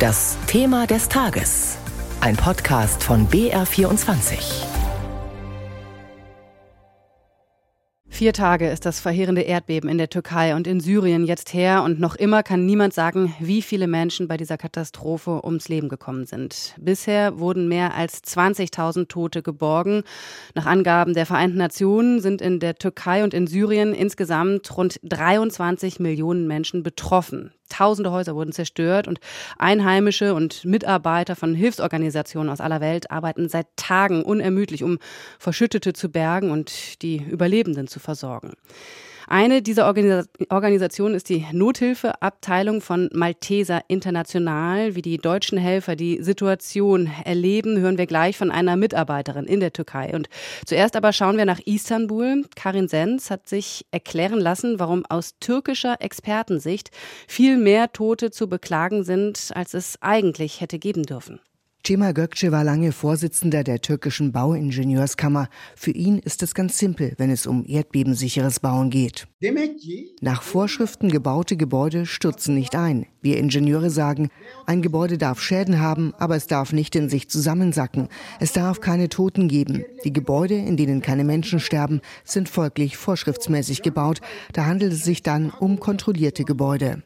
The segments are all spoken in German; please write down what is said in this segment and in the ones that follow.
Das Thema des Tages. Ein Podcast von BR24. Vier Tage ist das verheerende Erdbeben in der Türkei und in Syrien jetzt her und noch immer kann niemand sagen, wie viele Menschen bei dieser Katastrophe ums Leben gekommen sind. Bisher wurden mehr als 20.000 Tote geborgen. Nach Angaben der Vereinten Nationen sind in der Türkei und in Syrien insgesamt rund 23 Millionen Menschen betroffen. Tausende Häuser wurden zerstört und Einheimische und Mitarbeiter von Hilfsorganisationen aus aller Welt arbeiten seit Tagen unermüdlich, um Verschüttete zu bergen und die Überlebenden zu versorgen. Eine dieser Organis Organisationen ist die Nothilfeabteilung von Malteser International. Wie die deutschen Helfer die Situation erleben, hören wir gleich von einer Mitarbeiterin in der Türkei. Und zuerst aber schauen wir nach Istanbul. Karin Sens hat sich erklären lassen, warum aus türkischer Expertensicht viel mehr Tote zu beklagen sind, als es eigentlich hätte geben dürfen. Cemal Gökçe war lange Vorsitzender der türkischen Bauingenieurskammer. Für ihn ist es ganz simpel, wenn es um erdbebensicheres Bauen geht. Nach Vorschriften gebaute Gebäude stürzen nicht ein. Wir Ingenieure sagen, ein Gebäude darf Schäden haben, aber es darf nicht in sich zusammensacken. Es darf keine Toten geben. Die Gebäude, in denen keine Menschen sterben, sind folglich vorschriftsmäßig gebaut. Da handelt es sich dann um kontrollierte Gebäude.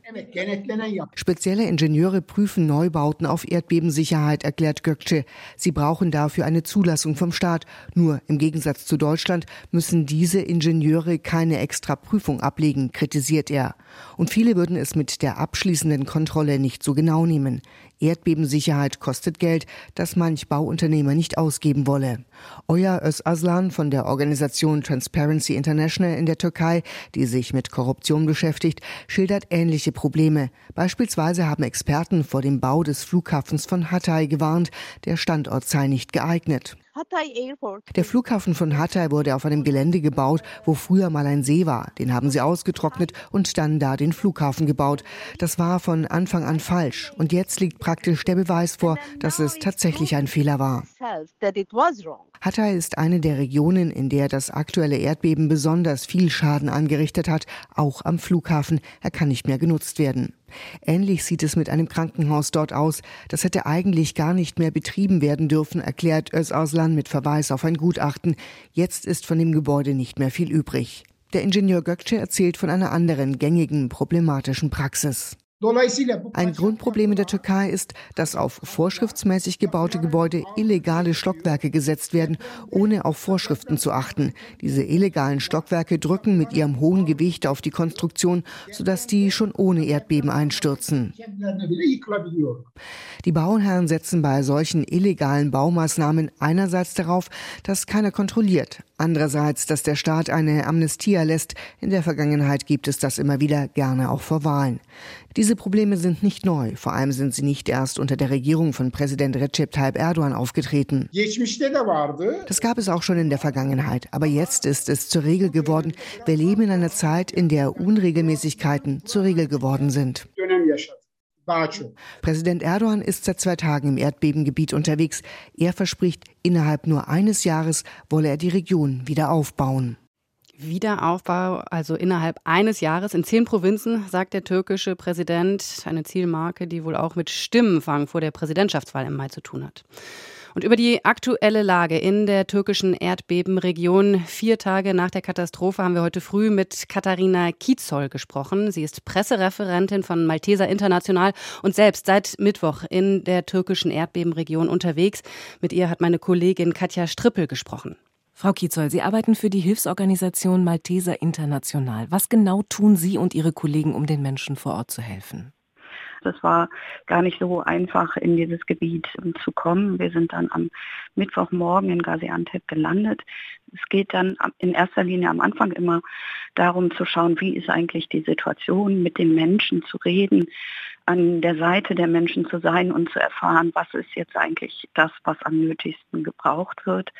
Spezielle Ingenieure prüfen Neubauten auf Erdbebensicherheit, erklärt erklärt Gökçe. Sie brauchen dafür eine Zulassung vom Staat. Nur im Gegensatz zu Deutschland müssen diese Ingenieure keine extra Prüfung ablegen, kritisiert er. Und viele würden es mit der abschließenden Kontrolle nicht so genau nehmen. Erdbebensicherheit kostet Geld, das manch Bauunternehmer nicht ausgeben wolle. Oya Özaslan von der Organisation Transparency International in der Türkei, die sich mit Korruption beschäftigt, schildert ähnliche Probleme. Beispielsweise haben Experten vor dem Bau des Flughafens von Hatay gewarnt, der Standort sei nicht geeignet. Der Flughafen von Hatay wurde auf einem Gelände gebaut, wo früher mal ein See war. Den haben sie ausgetrocknet und dann da den Flughafen gebaut. Das war von Anfang an falsch. Und jetzt liegt praktisch der Beweis vor, dass es tatsächlich ein Fehler war. Hatay ist eine der Regionen, in der das aktuelle Erdbeben besonders viel Schaden angerichtet hat, auch am Flughafen. Er kann nicht mehr genutzt werden. Ähnlich sieht es mit einem Krankenhaus dort aus. Das hätte eigentlich gar nicht mehr betrieben werden dürfen, erklärt Özaslan mit Verweis auf ein Gutachten. Jetzt ist von dem Gebäude nicht mehr viel übrig. Der Ingenieur Gökçe erzählt von einer anderen gängigen problematischen Praxis. Ein Grundproblem in der Türkei ist, dass auf vorschriftsmäßig gebaute Gebäude illegale Stockwerke gesetzt werden, ohne auf Vorschriften zu achten. Diese illegalen Stockwerke drücken mit ihrem hohen Gewicht auf die Konstruktion, sodass die schon ohne Erdbeben einstürzen. Die Bauherren setzen bei solchen illegalen Baumaßnahmen einerseits darauf, dass keiner kontrolliert, andererseits, dass der Staat eine Amnestie erlässt. In der Vergangenheit gibt es das immer wieder, gerne auch vor Wahlen. Diese Probleme sind nicht neu, vor allem sind sie nicht erst unter der Regierung von Präsident Recep Tayyip Erdogan aufgetreten. Das gab es auch schon in der Vergangenheit, aber jetzt ist es zur Regel geworden. Wir leben in einer Zeit, in der Unregelmäßigkeiten zur Regel geworden sind. Präsident Erdogan ist seit zwei Tagen im Erdbebengebiet unterwegs. Er verspricht, innerhalb nur eines Jahres wolle er die Region wieder aufbauen. Wiederaufbau, also innerhalb eines Jahres in zehn Provinzen, sagt der türkische Präsident. Eine Zielmarke, die wohl auch mit Stimmenfang vor der Präsidentschaftswahl im Mai zu tun hat. Und über die aktuelle Lage in der türkischen Erdbebenregion vier Tage nach der Katastrophe haben wir heute früh mit Katharina Kietzoll gesprochen. Sie ist Pressereferentin von Malteser International und selbst seit Mittwoch in der türkischen Erdbebenregion unterwegs. Mit ihr hat meine Kollegin Katja Strippel gesprochen. Frau Kietzoll, Sie arbeiten für die Hilfsorganisation Malteser International. Was genau tun Sie und Ihre Kollegen, um den Menschen vor Ort zu helfen? Das war gar nicht so einfach, in dieses Gebiet zu kommen. Wir sind dann am Mittwochmorgen in Gaziantep gelandet. Es geht dann in erster Linie am Anfang immer darum zu schauen, wie ist eigentlich die Situation, mit den Menschen zu reden, an der Seite der Menschen zu sein und zu erfahren, was ist jetzt eigentlich das, was am nötigsten gebraucht wird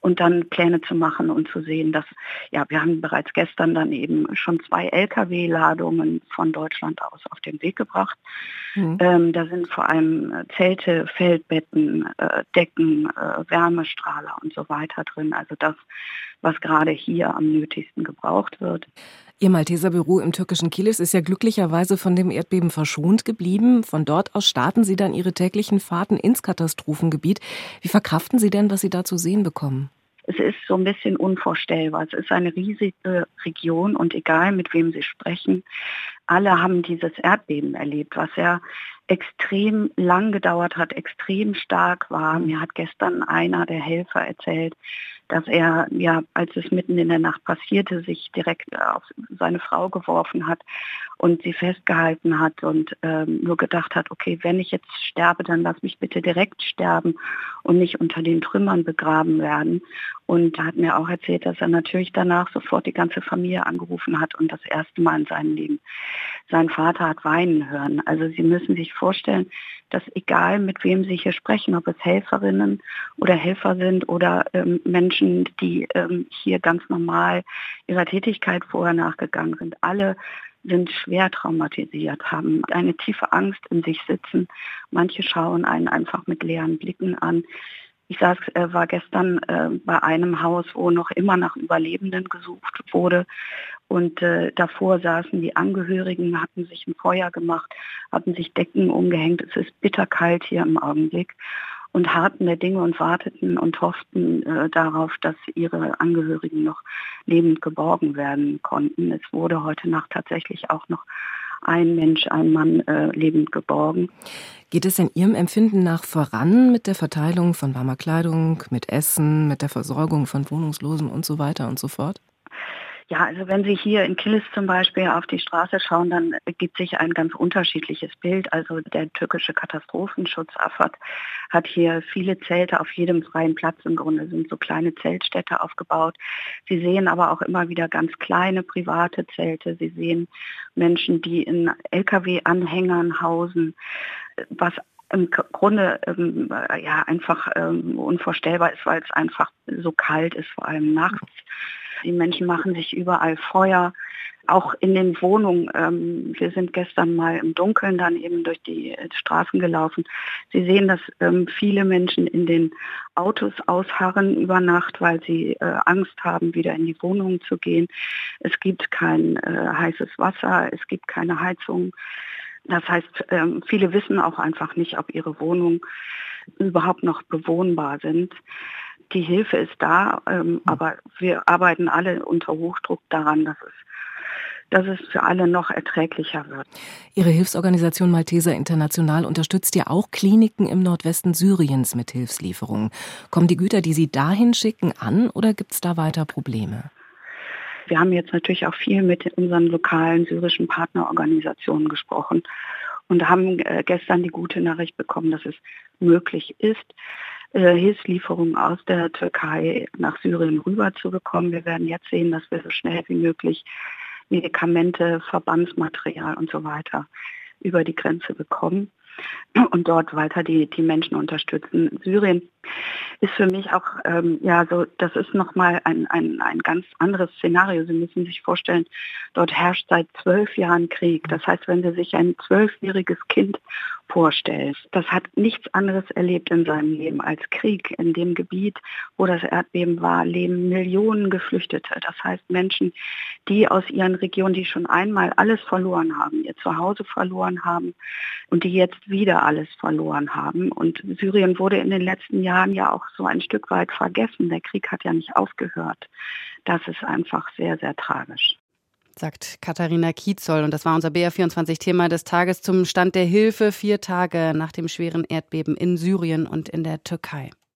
und dann Pläne zu machen und zu sehen, dass, ja, wir haben bereits gestern dann eben schon zwei Lkw-Ladungen von Deutschland aus auf den Weg gebracht. Mhm. Ähm, da sind vor allem äh, Zelte, Feldbetten, äh, Decken, äh, Wärmestrahler und so weiter drin. Also das, was gerade hier am nötigsten gebraucht wird. Ihr Malteser Büro im türkischen Kilis ist ja glücklicherweise von dem Erdbeben verschont geblieben. Von dort aus starten Sie dann Ihre täglichen Fahrten ins Katastrophengebiet. Wie verkraften Sie denn, was Sie da zu sehen bekommen? Es ist so ein bisschen unvorstellbar. Es ist eine riesige Region und egal mit wem Sie sprechen, alle haben dieses Erdbeben erlebt, was ja extrem lang gedauert hat, extrem stark war. Mir hat gestern einer der Helfer erzählt, dass er, ja, als es mitten in der Nacht passierte, sich direkt auf seine Frau geworfen hat und sie festgehalten hat und ähm, nur gedacht hat, okay, wenn ich jetzt sterbe, dann lass mich bitte direkt sterben und nicht unter den Trümmern begraben werden. Und er hat mir auch erzählt, dass er natürlich danach sofort die ganze Familie angerufen hat und das erste Mal in seinem Leben seinen Vater hat weinen hören. Also Sie müssen sich vorstellen, dass egal mit wem Sie hier sprechen, ob es Helferinnen oder Helfer sind oder ähm, Menschen, die ähm, hier ganz normal ihrer Tätigkeit vorher nachgegangen sind, alle sind schwer traumatisiert, haben eine tiefe Angst in sich sitzen. Manche schauen einen einfach mit leeren Blicken an. Ich saß, äh, war gestern äh, bei einem Haus, wo noch immer nach Überlebenden gesucht wurde. Und äh, davor saßen die Angehörigen, hatten sich ein Feuer gemacht, hatten sich Decken umgehängt. Es ist bitterkalt hier im Augenblick und harten der Dinge und warteten und hofften äh, darauf, dass ihre Angehörigen noch lebend geborgen werden konnten. Es wurde heute Nacht tatsächlich auch noch ein Mensch, ein Mann äh, lebend geborgen. Geht es in Ihrem Empfinden nach voran mit der Verteilung von warmer Kleidung, mit Essen, mit der Versorgung von Wohnungslosen und so weiter und so fort? Ja, also wenn Sie hier in Kilis zum Beispiel auf die Straße schauen, dann gibt sich ein ganz unterschiedliches Bild. Also der türkische Katastrophenschutz AFAD hat hier viele Zelte auf jedem freien Platz im Grunde, sind so kleine Zeltstädte aufgebaut. Sie sehen aber auch immer wieder ganz kleine private Zelte. Sie sehen Menschen, die in Lkw-Anhängern hausen, was im Grunde ähm, ja einfach ähm, unvorstellbar ist, weil es einfach so kalt ist, vor allem nachts. Die Menschen machen sich überall Feuer, auch in den Wohnungen. Ähm, wir sind gestern mal im Dunkeln dann eben durch die äh, Straßen gelaufen. Sie sehen, dass ähm, viele Menschen in den Autos ausharren über Nacht, weil sie äh, Angst haben, wieder in die Wohnungen zu gehen. Es gibt kein äh, heißes Wasser, es gibt keine Heizung. Das heißt, ähm, viele wissen auch einfach nicht, ob ihre Wohnungen überhaupt noch bewohnbar sind die Hilfe ist da, ähm, mhm. aber wir arbeiten alle unter Hochdruck daran, dass es dass es für alle noch erträglicher wird. Ihre Hilfsorganisation Malteser International unterstützt ja auch Kliniken im Nordwesten Syriens mit Hilfslieferungen. Kommen die Güter, die Sie dahin schicken, an oder gibt es da weiter Probleme? Wir haben jetzt natürlich auch viel mit unseren lokalen syrischen Partnerorganisationen gesprochen und haben äh, gestern die gute Nachricht bekommen, dass es möglich ist, Hilfslieferungen aus der Türkei nach Syrien rüber zu bekommen. Wir werden jetzt sehen, dass wir so schnell wie möglich Medikamente, Verbandsmaterial und so weiter über die Grenze bekommen und dort weiter die, die Menschen unterstützen. Syrien ist für mich auch, ähm, ja, so, das ist nochmal ein, ein, ein ganz anderes Szenario. Sie müssen sich vorstellen, dort herrscht seit zwölf Jahren Krieg. Das heißt, wenn Sie sich ein zwölfjähriges Kind vorstellen, das hat nichts anderes erlebt in seinem Leben als Krieg. In dem Gebiet, wo das Erdbeben war, leben Millionen Geflüchtete. Das heißt Menschen, die aus ihren Regionen, die schon einmal alles verloren haben, ihr Zuhause verloren haben und die jetzt wieder alles verloren haben. Und Syrien wurde in den letzten Jahren ja auch so ein Stück weit vergessen. Der Krieg hat ja nicht aufgehört. Das ist einfach sehr, sehr tragisch sagt Katharina Kietzoll. Und das war unser BR24-Thema des Tages zum Stand der Hilfe vier Tage nach dem schweren Erdbeben in Syrien und in der Türkei.